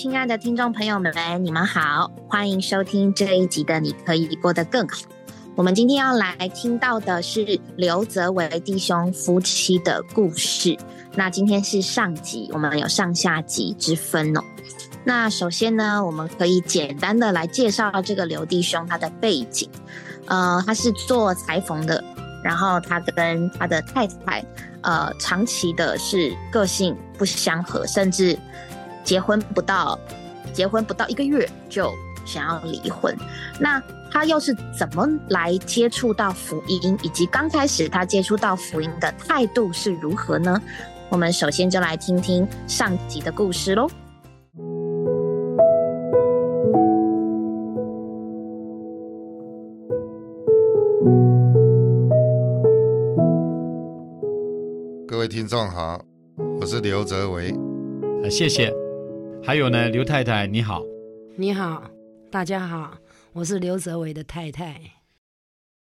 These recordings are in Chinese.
亲爱的听众朋友们，你们好，欢迎收听这一集的《你可以过得更好》。我们今天要来听到的是刘泽伟弟兄夫妻的故事。那今天是上集，我们有上下集之分哦。那首先呢，我们可以简单的来介绍这个刘弟兄他的背景。呃，他是做裁缝的，然后他跟他的太太，呃，长期的是个性不相合，甚至。结婚不到，结婚不到一个月就想要离婚，那他又是怎么来接触到福音，以及刚开始他接触到福音的态度是如何呢？我们首先就来听听上集的故事喽。各位听众好，我是刘泽维，呃，谢谢。还有呢，刘太太你好，你好，大家好，我是刘泽伟的太太。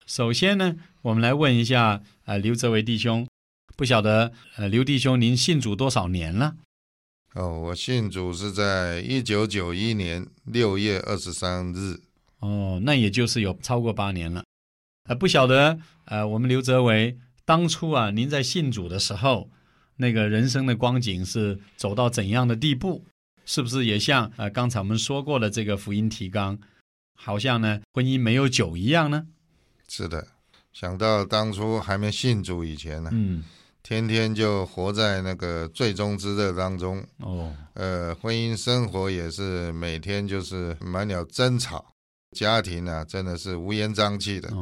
首先呢，我们来问一下，呃，刘泽伟弟兄，不晓得，呃，刘弟兄您信主多少年了？哦，我信主是在一九九一年六月二十三日。哦，那也就是有超过八年了。呃，不晓得，呃，我们刘泽伟当初啊，您在信主的时候，那个人生的光景是走到怎样的地步？是不是也像呃刚才我们说过的这个福音提纲，好像呢婚姻没有酒一样呢？是的，想到当初还没信主以前呢，嗯，天天就活在那个最终之乐当中哦，呃，婚姻生活也是每天就是满了争吵，家庭啊真的是乌烟瘴气的，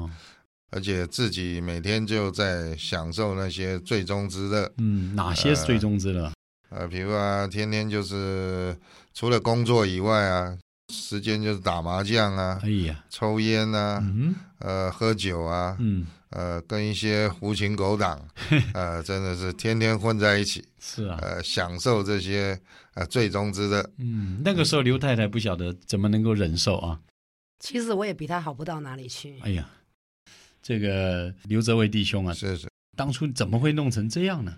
而且自己每天就在享受那些最终之乐，嗯，哪些是最终之乐？呃，比如啊，天天就是除了工作以外啊，时间就是打麻将啊，哎呀，抽烟啊，呃，喝酒啊，嗯，呃，跟一些狐群狗党，呃，真的是天天混在一起，是啊，呃，享受这些呃最终之乐。嗯，那个时候刘太太不晓得怎么能够忍受啊。其实我也比他好不到哪里去。哎呀，这个刘泽伟弟兄啊，是是，当初怎么会弄成这样呢？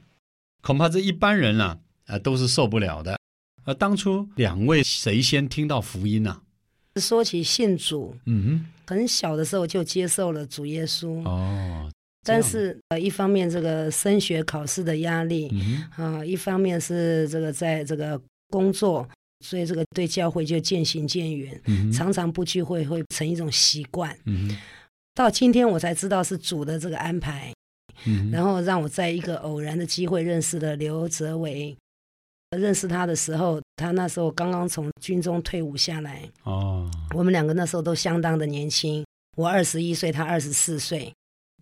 恐怕这一般人啊。啊，都是受不了的。呃，当初两位谁先听到福音呢？说起信主，嗯，很小的时候就接受了主耶稣。哦，但是呃，一方面这个升学考试的压力，啊，一方面是这个在这个工作，所以这个对教会就渐行渐远，常常不聚会会成一种习惯。嗯，到今天我才知道是主的这个安排，然后让我在一个偶然的机会认识了刘泽伟。认识他的时候，他那时候刚刚从军中退伍下来。哦，我们两个那时候都相当的年轻，我二十一岁，他二十四岁。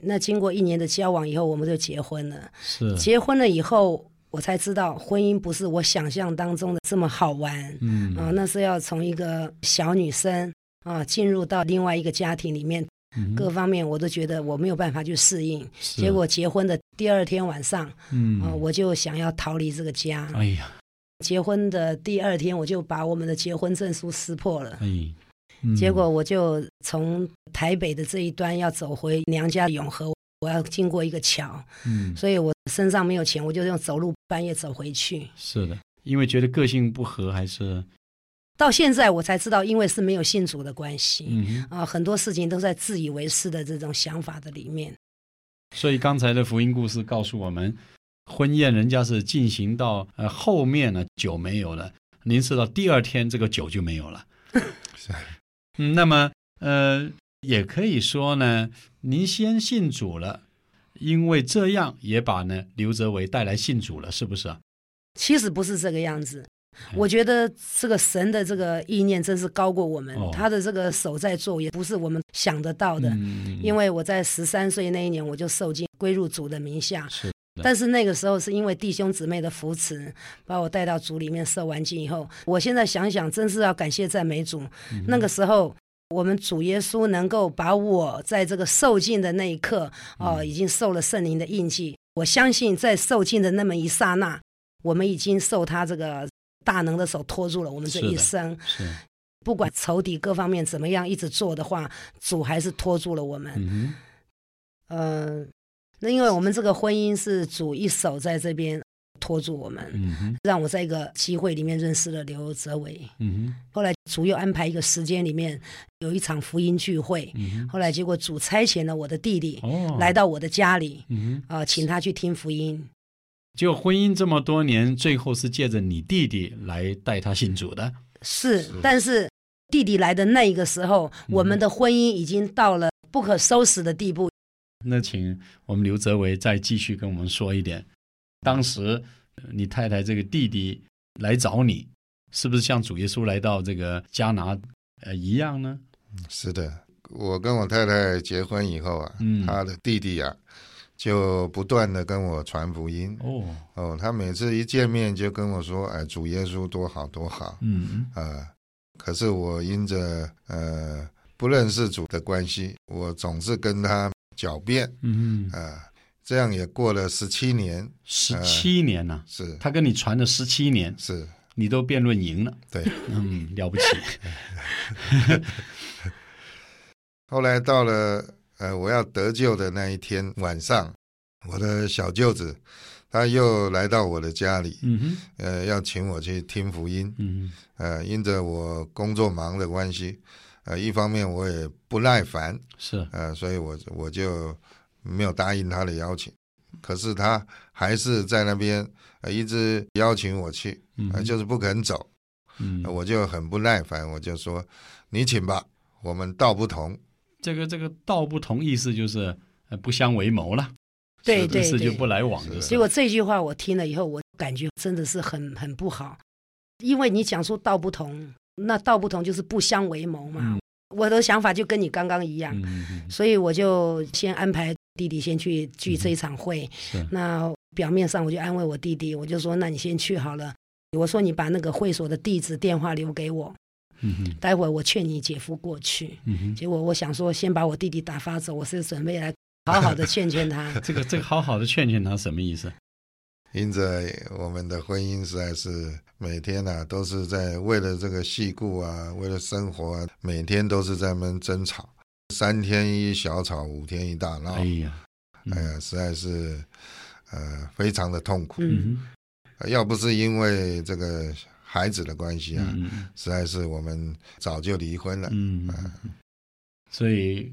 那经过一年的交往以后，我们就结婚了。是结婚了以后，我才知道婚姻不是我想象当中的这么好玩。嗯啊，那是要从一个小女生啊进入到另外一个家庭里面。各方面我都觉得我没有办法去适应，结果结婚的第二天晚上，嗯，啊，我就想要逃离这个家。哎呀，结婚的第二天我就把我们的结婚证书撕破了。哎，结果我就从台北的这一端要走回娘家永和，我要经过一个桥，嗯，所以我身上没有钱，我就用走路半夜走回去。是的，因为觉得个性不合还是。到现在我才知道，因为是没有信主的关系，嗯啊，很多事情都在自以为是的这种想法的里面。所以刚才的福音故事告诉我们，婚宴人家是进行到呃后面呢，酒没有了，您知道第二天这个酒就没有了。是，嗯，那么呃也可以说呢，您先信主了，因为这样也把呢刘泽伟带来信主了，是不是啊？其实不是这个样子。我觉得这个神的这个意念真是高过我们，他的这个手在做，也不是我们想得到的。因为我在十三岁那一年我就受尽归入主的名下，是。但是那个时候是因为弟兄姊妹的扶持，把我带到主里面受完尽以后，我现在想想，真是要感谢赞美主。那个时候我们主耶稣能够把我在这个受尽的那一刻，哦，已经受了圣灵的印记。我相信在受尽的那么一刹那，我们已经受他这个。大能的手托住了我们这一生，是。不管仇敌各方面怎么样，一直做的话，主还是托住了我们。嗯，呃，那因为我们这个婚姻是主一手在这边，托住我们，让我在一个机会里面认识了刘泽伟。后来主又安排一个时间里面有一场福音聚会，后来结果主差遣了我的弟弟来到我的家里，啊，请他去听福音。就婚姻这么多年，最后是借着你弟弟来带他信主的。是，但是弟弟来的那一个时候，我们的婚姻已经到了不可收拾的地步。那请我们刘泽维再继续跟我们说一点，当时你太太这个弟弟来找你，是不是像主耶稣来到这个加拿呃一样呢？是的，我跟我太太结婚以后啊，他的弟弟啊，就不断的跟我传福音。哦。哦，他每次一见面就跟我说：“哎，主耶稣多好多好。”嗯啊，可是我因着呃不认识主的关系，我总是跟他。狡辩，嗯啊，这样也过了十七年，十七年呐，是。他跟你传了十七年，是。你都辩论赢了，对，嗯，了不起。后来到了呃，我要得救的那一天晚上，我的小舅子他又来到我的家里，嗯哼，呃，要请我去听福音，嗯呃，因着我工作忙的关系。呃，一方面我也不耐烦，是呃，所以我我就没有答应他的邀请，可是他还是在那边呃一直邀请我去，呃，就是不肯走，嗯，我就很不耐烦，我就说你请吧，我们道不同。这个这个道不同意思就是不相为谋了，对对对，就不来往的。结果这句话我听了以后，我感觉真的是很很不好，因为你讲说道不同。那道不同就是不相为谋嘛。我的想法就跟你刚刚一样，所以我就先安排弟弟先去聚这一场会。那表面上我就安慰我弟弟，我就说：“那你先去好了。”我说：“你把那个会所的地址、电话留给我，待会儿我劝你姐夫过去。”嗯结果我想说，先把我弟弟打发走，我是准备来 好好的劝劝他。这个这个好好的劝劝他什么意思？因着我们的婚姻实在是每天呐，都是在为了这个戏故啊，为了生活啊，每天都是在们争吵，三天一小吵，五天一大闹。哎呀，哎呀，实在是呃非常的痛苦。嗯，要不是因为这个孩子的关系啊，实在是我们早就离婚了。嗯，所以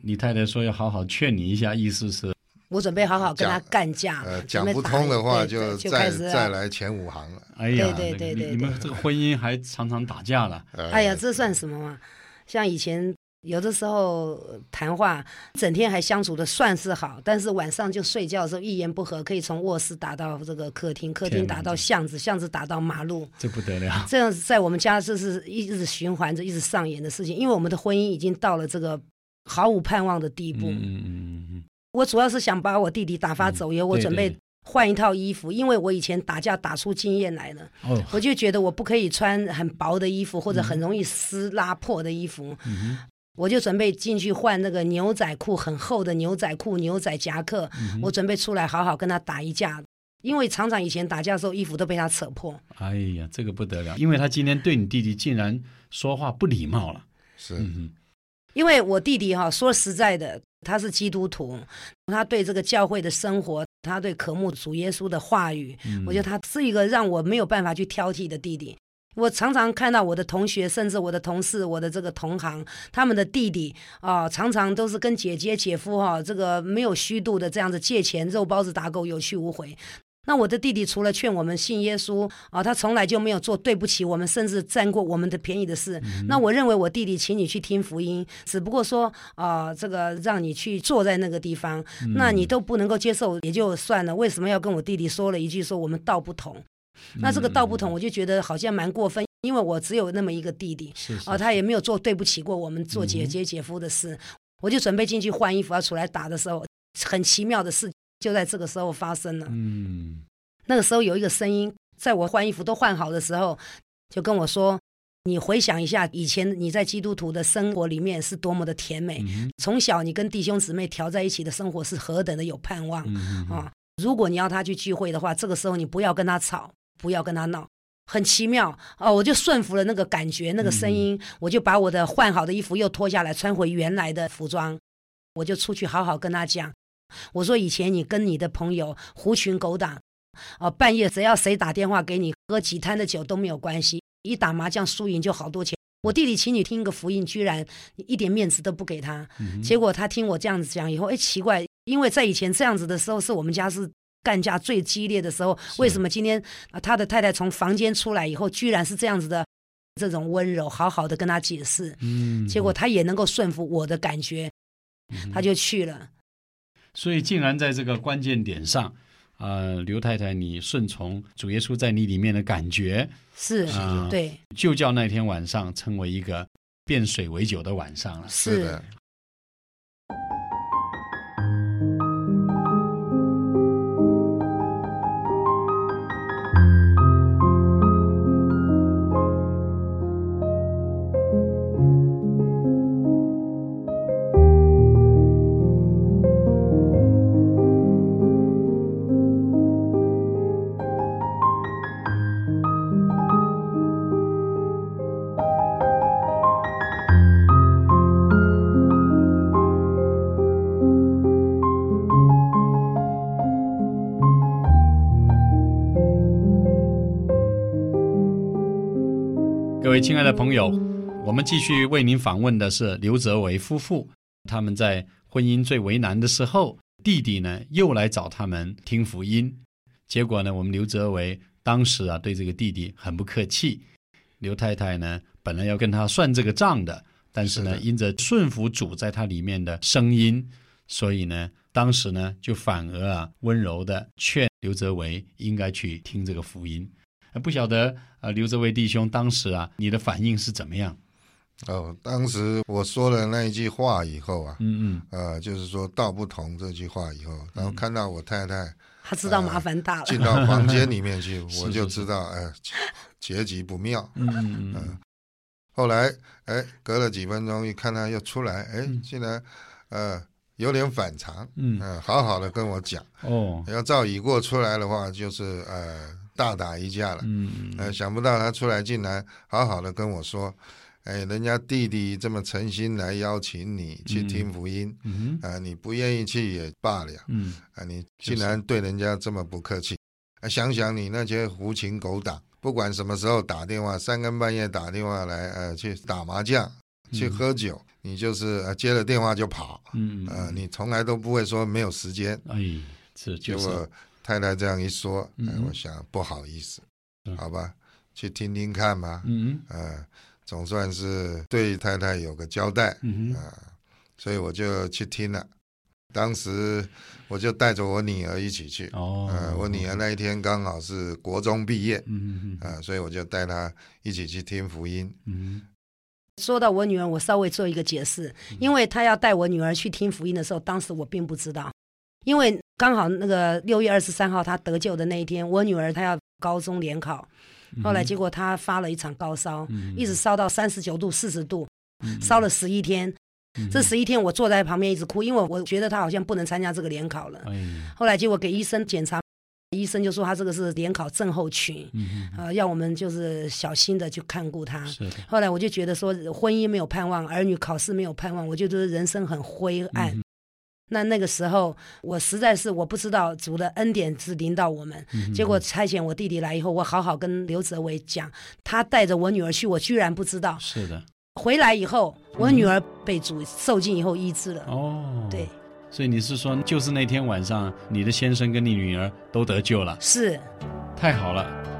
你太太说要好好劝你一下，意思是。我准备好好跟他干架，呃，讲不通的话就再再来前五行了。哎呀，对对对对，你们这个婚姻还常常打架了。哎呀，这算什么嘛？像以前有的时候谈话，整天还相处的算是好，但是晚上就睡觉的时候一言不合，可以从卧室打到这个客厅，客厅打到巷子，巷子打到马路，这不得了。这样在我们家这是一直循环着，一直上演的事情，因为我们的婚姻已经到了这个毫无盼望的地步。嗯嗯嗯嗯。我主要是想把我弟弟打发走，以后我准备换一套衣服，因为我以前打架打出经验来了。哦，我就觉得我不可以穿很薄的衣服或者很容易撕拉破的衣服。嗯我就准备进去换那个牛仔裤，很厚的牛仔裤、牛仔夹克。我准备出来好好跟他打一架，因为厂长以前打架的时候衣服都被他扯破。哎呀，这个不得了，因为他今天对你弟弟竟然说话不礼貌了。是，因为我弟弟哈说实在的。他是基督徒，他对这个教会的生活，他对渴慕主耶稣的话语，我觉得他是一个让我没有办法去挑剔的弟弟。我常常看到我的同学，甚至我的同事，我的这个同行，他们的弟弟啊，常常都是跟姐姐、姐夫哈，这个没有虚度的这样子借钱、肉包子打狗，有去无回。那我的弟弟除了劝我们信耶稣啊，他从来就没有做对不起我们，甚至占过我们的便宜的事。那我认为我弟弟请你去听福音，只不过说啊，这个让你去坐在那个地方，那你都不能够接受也就算了。为什么要跟我弟弟说了一句说我们道不同？那这个道不同，我就觉得好像蛮过分，因为我只有那么一个弟弟啊，他也没有做对不起过我们做姐姐姐夫的事。我就准备进去换衣服要出来打的时候，很奇妙的事。就在这个时候发生了。嗯，那个时候有一个声音，在我换衣服都换好的时候，就跟我说：“你回想一下，以前你在基督徒的生活里面是多么的甜美，从小你跟弟兄姊妹调在一起的生活是何等的有盼望啊！如果你要他去聚会的话，这个时候你不要跟他吵，不要跟他闹，很奇妙哦！我就顺服了那个感觉，那个声音，我就把我的换好的衣服又脱下来，穿回原来的服装，我就出去好好跟他讲。”我说：“以前你跟你的朋友狐群狗党，哦，半夜只要谁打电话给你，喝几摊的酒都没有关系，一打麻将输赢就好多钱。我弟弟请你听个福音，居然一点面子都不给他。结果他听我这样子讲以后，哎，奇怪，因为在以前这样子的时候，是我们家是干架最激烈的时候。为什么今天啊，他的太太从房间出来以后，居然是这样子的这种温柔，好好的跟他解释。嗯，结果他也能够顺服我的感觉，他就去了。所以，竟然在这个关键点上。呃，刘太太，你顺从主耶稣在你里面的感觉是，对，就叫那天晚上成为一个变水为酒的晚上了。是的。亲爱的朋友，我们继续为您访问的是刘泽维夫妇。他们在婚姻最为难的时候，弟弟呢又来找他们听福音。结果呢，我们刘泽维当时啊对这个弟弟很不客气。刘太太呢本来要跟他算这个账的，但是呢因着顺服主在他里面的声音，所以呢当时呢就反而啊温柔的劝刘泽维应该去听这个福音。不晓得啊，刘这位弟兄，当时啊，你的反应是怎么样？哦，当时我说了那一句话以后啊，嗯嗯，呃，就是说道不同这句话以后，然后看到我太太，他知道麻烦大了，进到房间里面去，我就知道，哎，结局不妙。嗯嗯嗯。后来，哎，隔了几分钟，一看他又出来，哎，竟然，呃，有点反常，嗯，好好的跟我讲，哦，要照已过出来的话，就是呃。大打一架了，嗯，呃，想不到他出来竟然好好的跟我说，哎，人家弟弟这么诚心来邀请你去听福音，嗯啊，你不愿意去也罢了，嗯，啊，你竟然对人家这么不客气，啊，想想你那些狐情狗党，不管什么时候打电话，三更半夜打电话来，呃，去打麻将，去喝酒，你就是呃接了电话就跑，嗯，呃，你从来都不会说没有时间，哎，这就是。太太这样一说，哎，我想不好意思，好吧，去听听看吧，嗯。嗯，总算是对太太有个交代，嗯啊，所以我就去听了。当时我就带着我女儿一起去，哦，呃，我女儿那一天刚好是国中毕业，嗯嗯啊，所以我就带她一起去听福音。嗯，说到我女儿，我稍微做一个解释，因为她要带我女儿去听福音的时候，当时我并不知道。因为刚好那个六月二十三号他得救的那一天，我女儿她要高中联考，后来结果她发了一场高烧，一直烧到三十九度、四十度，烧了十一天。这十一天我坐在旁边一直哭，因为我觉得她好像不能参加这个联考了。后来结果给医生检查，医生就说她这个是联考症候群，呃，要我们就是小心的去看顾她。后来我就觉得说婚姻没有盼望，儿女考试没有盼望，我觉得人生很灰暗。那那个时候，我实在是我不知道主的恩典是临到我们。结果差遣我弟弟来以后，我好好跟刘泽伟讲，他带着我女儿去，我居然不知道。是的。回来以后，我女儿被主受尽以后医治了。哦。对。所以你是说，就是那天晚上，你的先生跟你女儿都得救了？是。太好了。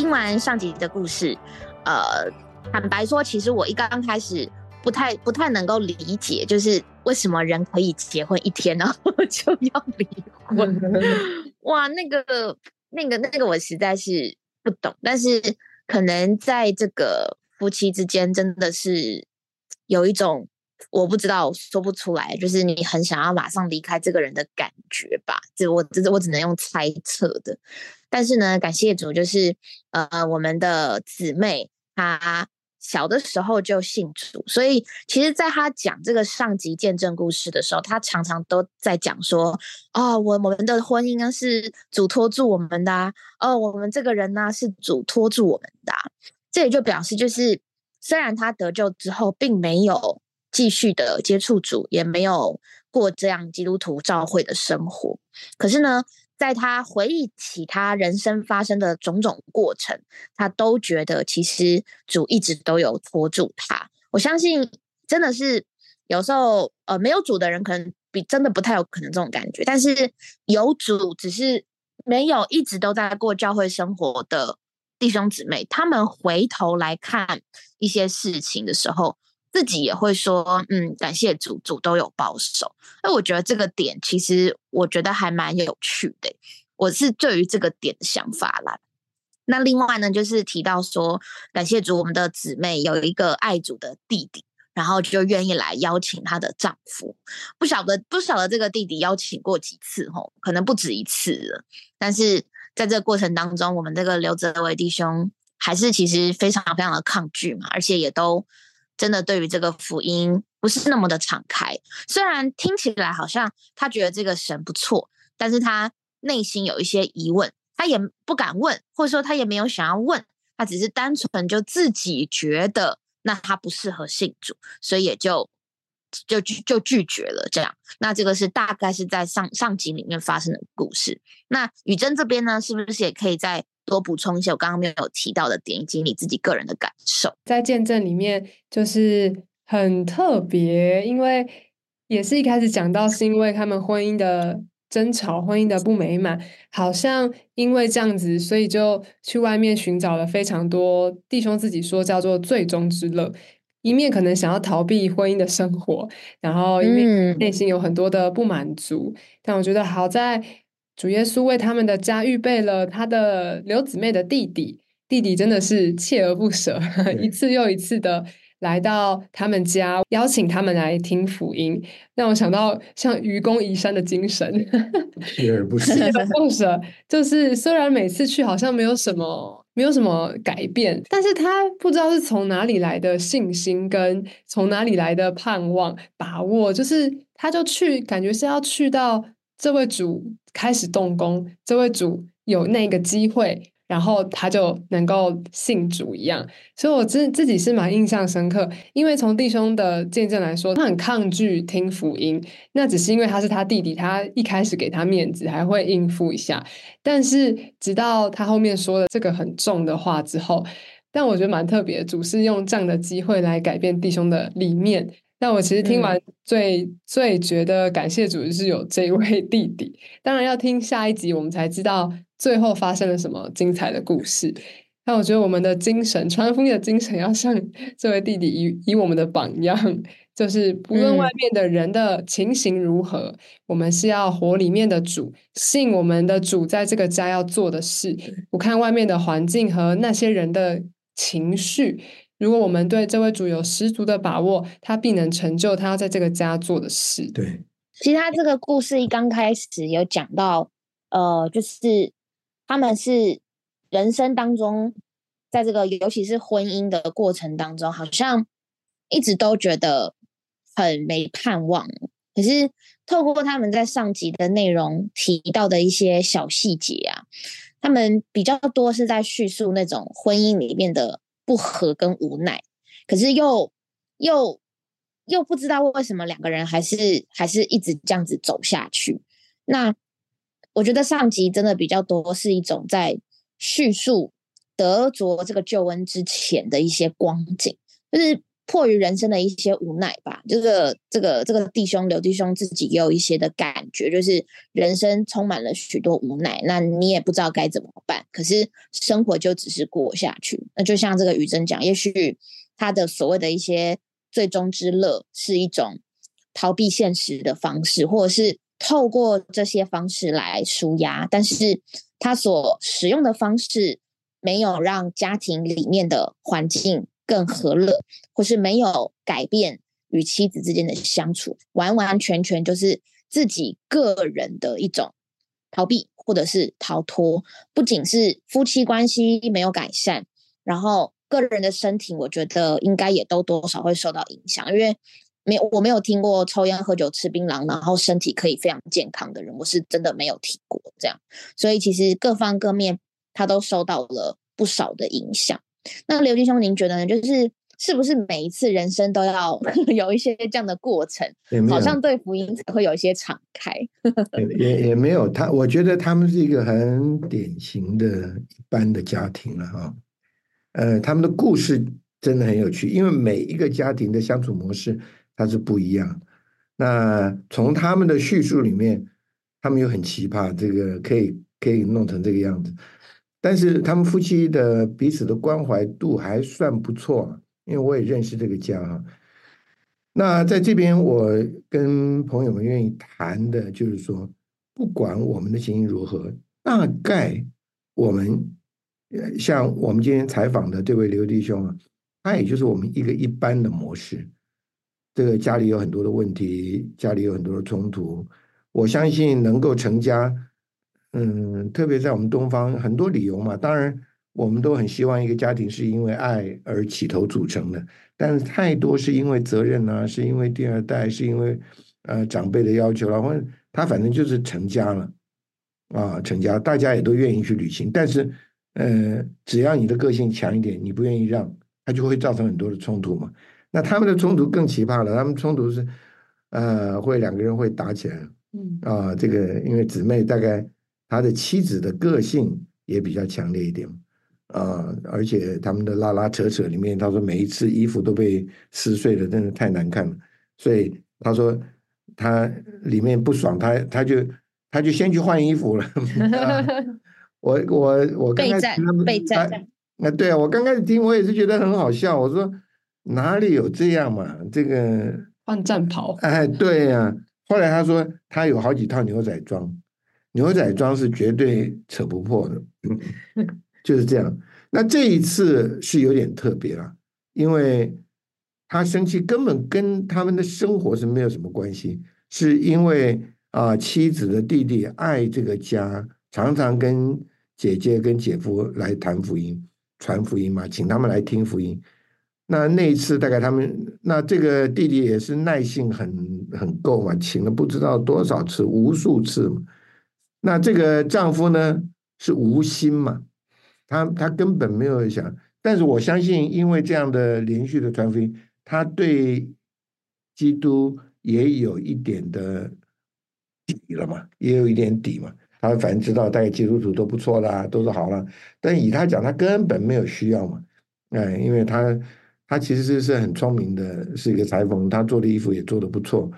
听完上集的故事，呃，坦白说，其实我一刚开始不太不太能够理解，就是为什么人可以结婚一天然后 就要离婚？哇，那个那个那个，我实在是不懂。但是可能在这个夫妻之间，真的是有一种我不知道说不出来，就是你很想要马上离开这个人的感觉吧？这我这我只能用猜测的。但是呢，感谢主，就是呃，我们的姊妹她小的时候就信主，所以其实在她讲这个上集见证故事的时候，她常常都在讲说，哦，我我们的婚姻呢是主托住我们的，哦，我们这个人呢是主托住我们的，这也就表示就是虽然他得救之后，并没有继续的接触主，也没有过这样基督徒教会的生活，可是呢，在他回忆起他人生发生的种种过程，他都觉得其实主一直都有托住他。我相信，真的是有时候，呃，没有主的人可能比真的不太有可能这种感觉，但是有主，只是没有一直都在过教会生活的。弟兄姊妹，他们回头来看一些事情的时候，自己也会说：“嗯，感谢主，主都有保守。”那我觉得这个点，其实我觉得还蛮有趣的。我是对于这个点的想法啦。那另外呢，就是提到说，感谢主，我们的姊妹有一个爱主的弟弟，然后就愿意来邀请她的丈夫。不晓得不晓得这个弟弟邀请过几次吼，可能不止一次了，但是。在这个过程当中，我们这个刘泽伟弟兄还是其实非常非常的抗拒嘛，而且也都真的对于这个福音不是那么的敞开。虽然听起来好像他觉得这个神不错，但是他内心有一些疑问，他也不敢问，或者说他也没有想要问，他只是单纯就自己觉得那他不适合信主，所以也就。就拒就拒绝了，这样。那这个是大概是在上上集里面发生的故事。那雨珍这边呢，是不是也可以再多补充一些我刚刚没有提到的点，以及你自己个人的感受？在见证里面，就是很特别，因为也是一开始讲到，是因为他们婚姻的争吵、婚姻的不美满，好像因为这样子，所以就去外面寻找了非常多弟兄自己说叫做最终之乐。一面可能想要逃避婚姻的生活，然后一面内心有很多的不满足。但我觉得好在主耶稣为他们的家预备了他的刘姊妹的弟弟，弟弟真的是锲而不舍，一次又一次的来到他们家，邀请他们来听福音，让我想到像愚公移山的精神，锲而不舍，锲而不舍。就是虽然每次去好像没有什么。没有什么改变，但是他不知道是从哪里来的信心，跟从哪里来的盼望、把握，就是他就去，感觉是要去到这位主开始动工，这位主有那个机会。然后他就能够信主一样，所以我自自己是蛮印象深刻。因为从弟兄的见证来说，他很抗拒听福音，那只是因为他是他弟弟，他一开始给他面子，还会应付一下。但是直到他后面说了这个很重的话之后，但我觉得蛮特别，主是用这样的机会来改变弟兄的理念。但我其实听完最最觉得感谢主是有这位弟弟。当然要听下一集，我们才知道。最后发生了什么精彩的故事？那我觉得我们的精神，传福音的精神，要像 这位弟弟以以我们的榜样，就是不论外面的人的情形如何，我们是要活里面的主，信我们的主在这个家要做的事。不看外面的环境和那些人的情绪，如果我们对这位主有十足的把握，他必能成就他要在这个家做的事。对，其实他这个故事一刚开始有讲到，呃，就是。他们是人生当中，在这个尤其是婚姻的过程当中，好像一直都觉得很没盼望。可是透过他们在上集的内容提到的一些小细节啊，他们比较多是在叙述那种婚姻里面的不和跟无奈。可是又又又不知道为什么两个人还是还是一直这样子走下去。那。我觉得上集真的比较多是一种在叙述德卓这个救恩之前的一些光景，就是迫于人生的一些无奈吧。这个这个这个弟兄刘弟兄自己也有一些的感觉，就是人生充满了许多无奈，那你也不知道该怎么办。可是生活就只是过下去。那就像这个雨珍讲，也许他的所谓的一些最终之乐是一种逃避现实的方式，或者是。透过这些方式来舒压，但是他所使用的方式没有让家庭里面的环境更和乐，或是没有改变与妻子之间的相处，完完全全就是自己个人的一种逃避或者是逃脱。不仅是夫妻关系没有改善，然后个人的身体，我觉得应该也都多少会受到影响，因为。没，我没有听过抽烟、喝酒、吃槟榔，然后身体可以非常健康的人，我是真的没有听过这样。所以其实各方各面他都受到了不少的影响。那刘弟兄，您觉得呢？就是是不是每一次人生都要 有一些这样的过程？好像对福音才会有一些敞开。也也没有他，我觉得他们是一个很典型的一般的家庭了哈。呃，他们的故事真的很有趣，因为每一个家庭的相处模式它是不一样。那从他们的叙述里面，他们又很奇葩，这个可以可以弄成这个样子。但是他们夫妻的彼此的关怀度还算不错，因为我也认识这个家哈。那在这边，我跟朋友们愿意谈的就是说，不管我们的情形如何，大概我们像我们今天采访的这位刘弟兄，他也就是我们一个一般的模式。这个家里有很多的问题，家里有很多的冲突，我相信能够成家。嗯，特别在我们东方，很多理由嘛。当然，我们都很希望一个家庭是因为爱而起头组成的，但是太多是因为责任啊，是因为第二代，是因为呃长辈的要求了，或者他反正就是成家了啊，成家，大家也都愿意去旅行。但是，呃，只要你的个性强一点，你不愿意让，他就会造成很多的冲突嘛。那他们的冲突更奇葩了，他们冲突是呃，会两个人会打起来，嗯啊，这个因为姊妹大概。他的妻子的个性也比较强烈一点，啊，而且他们的拉拉扯扯里面，他说每一次衣服都被撕碎了，真的太难看了。所以他说他里面不爽，他他就他就先去换衣服了。我我我刚开始他们备战，啊对啊，我刚开始听我也是觉得很好笑。我说哪里有这样嘛？这个换战袍？哎，对呀。后来他说他有好几套牛仔装。牛仔装是绝对扯不破的，就是这样。那这一次是有点特别了，因为他生气根本跟他们的生活是没有什么关系，是因为啊妻子的弟弟爱这个家，常常跟姐姐跟姐夫来谈福音、传福音嘛，请他们来听福音。那那一次大概他们那这个弟弟也是耐性很很够嘛，请了不知道多少次，无数次嘛。那这个丈夫呢是无心嘛？他他根本没有想，但是我相信，因为这样的连续的传福音，他对基督也有一点的底了嘛，也有一点底嘛。他反正知道大概基督徒都不错啦，都是好了。但以他讲，他根本没有需要嘛。哎，因为他他其实是是很聪明的，是一个裁缝，他做的衣服也做的不错。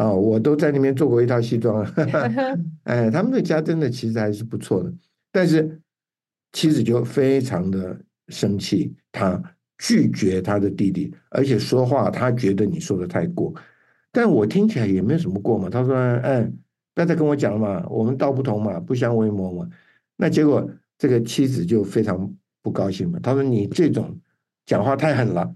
啊，我都在那边做过一套西装，哎，他们的家真的其实还是不错的，但是妻子就非常的生气，他拒绝他的弟弟，而且说话他觉得你说的太过，但我听起来也没有什么过嘛。他说，哎，不要再跟我讲了嘛，我们道不同嘛，不相为谋嘛。那结果这个妻子就非常不高兴嘛，他说你这种讲话太狠了，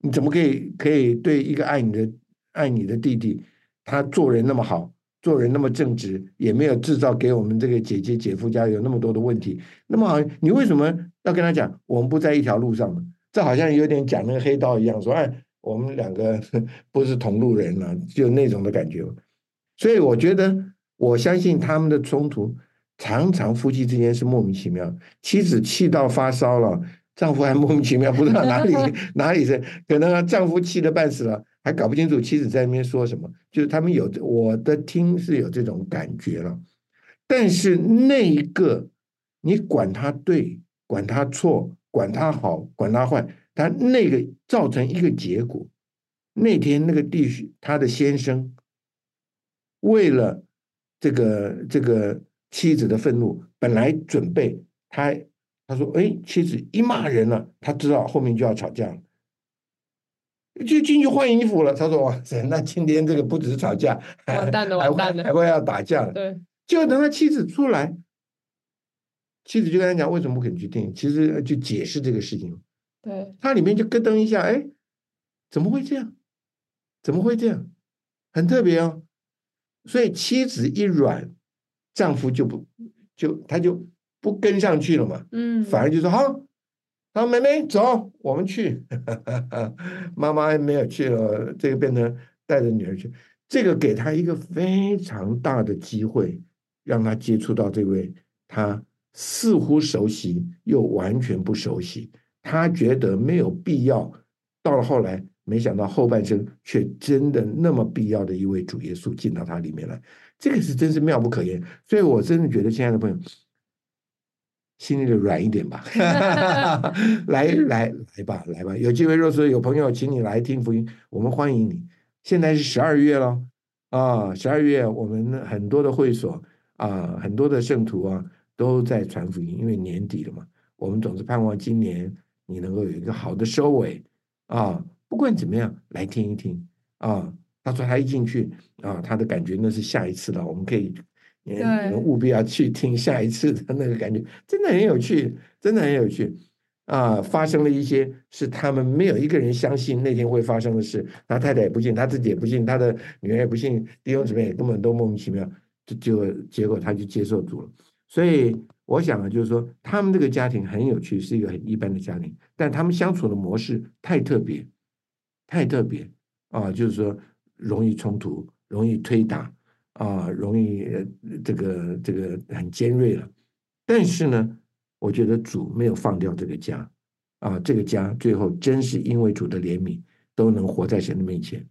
你怎么可以可以对一个爱你的爱你的弟弟？他做人那么好，做人那么正直，也没有制造给我们这个姐姐姐夫家有那么多的问题。那么好，你为什么要跟他讲我们不在一条路上呢？这好像有点讲那个黑道一样，说哎，我们两个 不是同路人了，就那种的感觉。所以我觉得，我相信他们的冲突常常夫妻之间是莫名其妙，妻子气到发烧了，丈夫还莫名其妙不知道哪里 哪里是，可能丈夫气得半死了。还搞不清楚妻子在那边说什么，就是他们有我的听是有这种感觉了，但是那一个你管他对，管他错，管他好，管他坏，他那个造成一个结果。那天那个弟兄他的先生为了这个这个妻子的愤怒，本来准备他他说哎，妻子一骂人了，他知道后面就要吵架了。就进去换衣服了。他说：“哇塞，那今天这个不只是吵架，完蛋了，完蛋了，还会要打架了。”对，就等他妻子出来，妻子就跟他讲为什么不肯去听，其实就解释这个事情。对，他里面就咯噔一下，哎，怎么会这样？怎么会这样？很特别哦。所以妻子一软，丈夫就不就他就不跟上去了嘛。嗯，反而就说好。好，妹妹走，我们去。妈妈没有去了，这个变成带着女儿去。这个给他一个非常大的机会，让他接触到这位他似乎熟悉又完全不熟悉。他觉得没有必要到了后来，没想到后半生却真的那么必要的一位主耶稣进到他里面来，这个是真是妙不可言。所以我真的觉得，亲爱的朋友，心里的软一点吧，来来来吧，来吧，有机会若是有朋友请你来听福音，我们欢迎你。现在是十二月了啊，十二月我们很多的会所啊，很多的圣徒啊都在传福音，因为年底了嘛，我们总是盼望今年你能够有一个好的收尾啊。不管怎么样，来听一听啊。他说他一进去啊，他的感觉那是下一次了，我们可以。你们务必要去听下一次的那个感觉，真的很有趣，真的很有趣啊！发生了一些是他们没有一个人相信那天会发生的事，他太太也不信，他自己也不信，他的女儿也不信，弟兄姊妹也根本都莫名其妙，就就结果他就接受住了。所以我想啊，就是说他们这个家庭很有趣，是一个很一般的家庭，但他们相处的模式太特别，太特别啊！就是说容易冲突，容易推打。啊，容易这个这个很尖锐了，但是呢，我觉得主没有放掉这个家，啊，这个家最后真是因为主的怜悯，都能活在神的面前，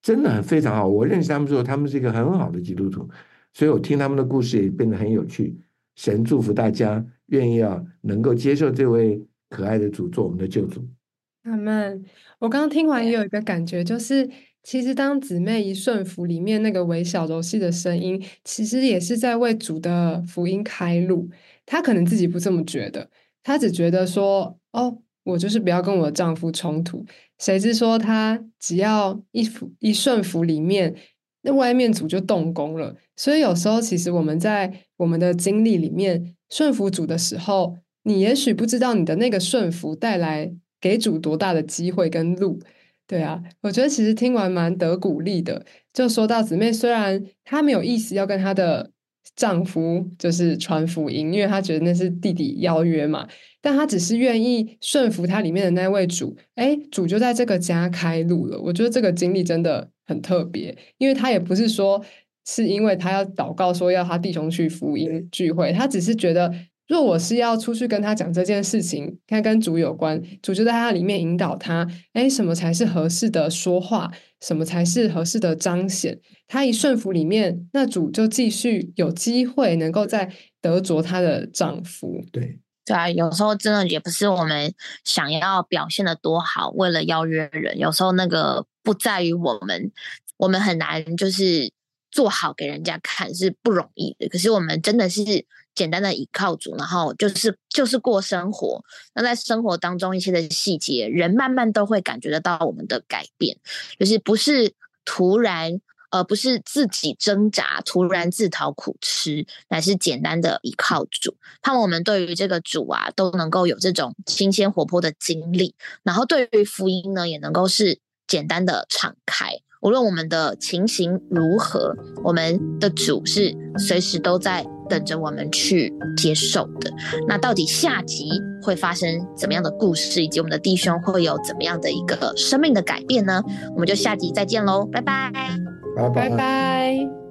真的很非常好。我认识他们之后，他们是一个很好的基督徒，所以我听他们的故事也变得很有趣。神祝福大家，愿意啊能够接受这位可爱的主做我们的救主。阿门。我刚刚听完也有一个感觉，就是。其实，当姊妹一顺服，里面那个微小柔细的声音，其实也是在为主的福音开路。她可能自己不这么觉得，她只觉得说：“哦，我就是不要跟我的丈夫冲突。”谁知说她只要一服一顺服，里面那外面主就动工了。所以有时候，其实我们在我们的经历里面顺服主的时候，你也许不知道你的那个顺服带来给主多大的机会跟路。对啊，我觉得其实听完蛮得鼓励的。就说到姊妹，虽然她没有意思要跟她的丈夫就是传福音，因为她觉得那是弟弟邀约嘛，但她只是愿意顺服她里面的那位主。哎，主就在这个家开路了。我觉得这个经历真的很特别，因为她也不是说是因为她要祷告说要她弟兄去福音聚会，她只是觉得。若我是要出去跟他讲这件事情，看跟主有关，主就在他里面引导他，哎，什么才是合适的说话，什么才是合适的彰显？他一顺服里面，那主就继续有机会能够在得着他的丈夫。对对啊，有时候真的也不是我们想要表现的多好，为了邀约人，有时候那个不在于我们，我们很难就是做好给人家看是不容易的。可是我们真的是。简单的依靠主，然后就是就是过生活。那在生活当中一些的细节，人慢慢都会感觉得到我们的改变，就是不是突然，呃，不是自己挣扎，突然自讨苦吃，乃是简单的依靠主。盼望我们对于这个主啊，都能够有这种新鲜活泼的经历，然后对于福音呢，也能够是简单的敞开。无论我们的情形如何，我们的主是随时都在。等着我们去接受的。那到底下集会发生怎么样的故事，以及我们的弟兄会有怎么样的一个生命的改变呢？我们就下集再见喽，拜拜，拜拜拜。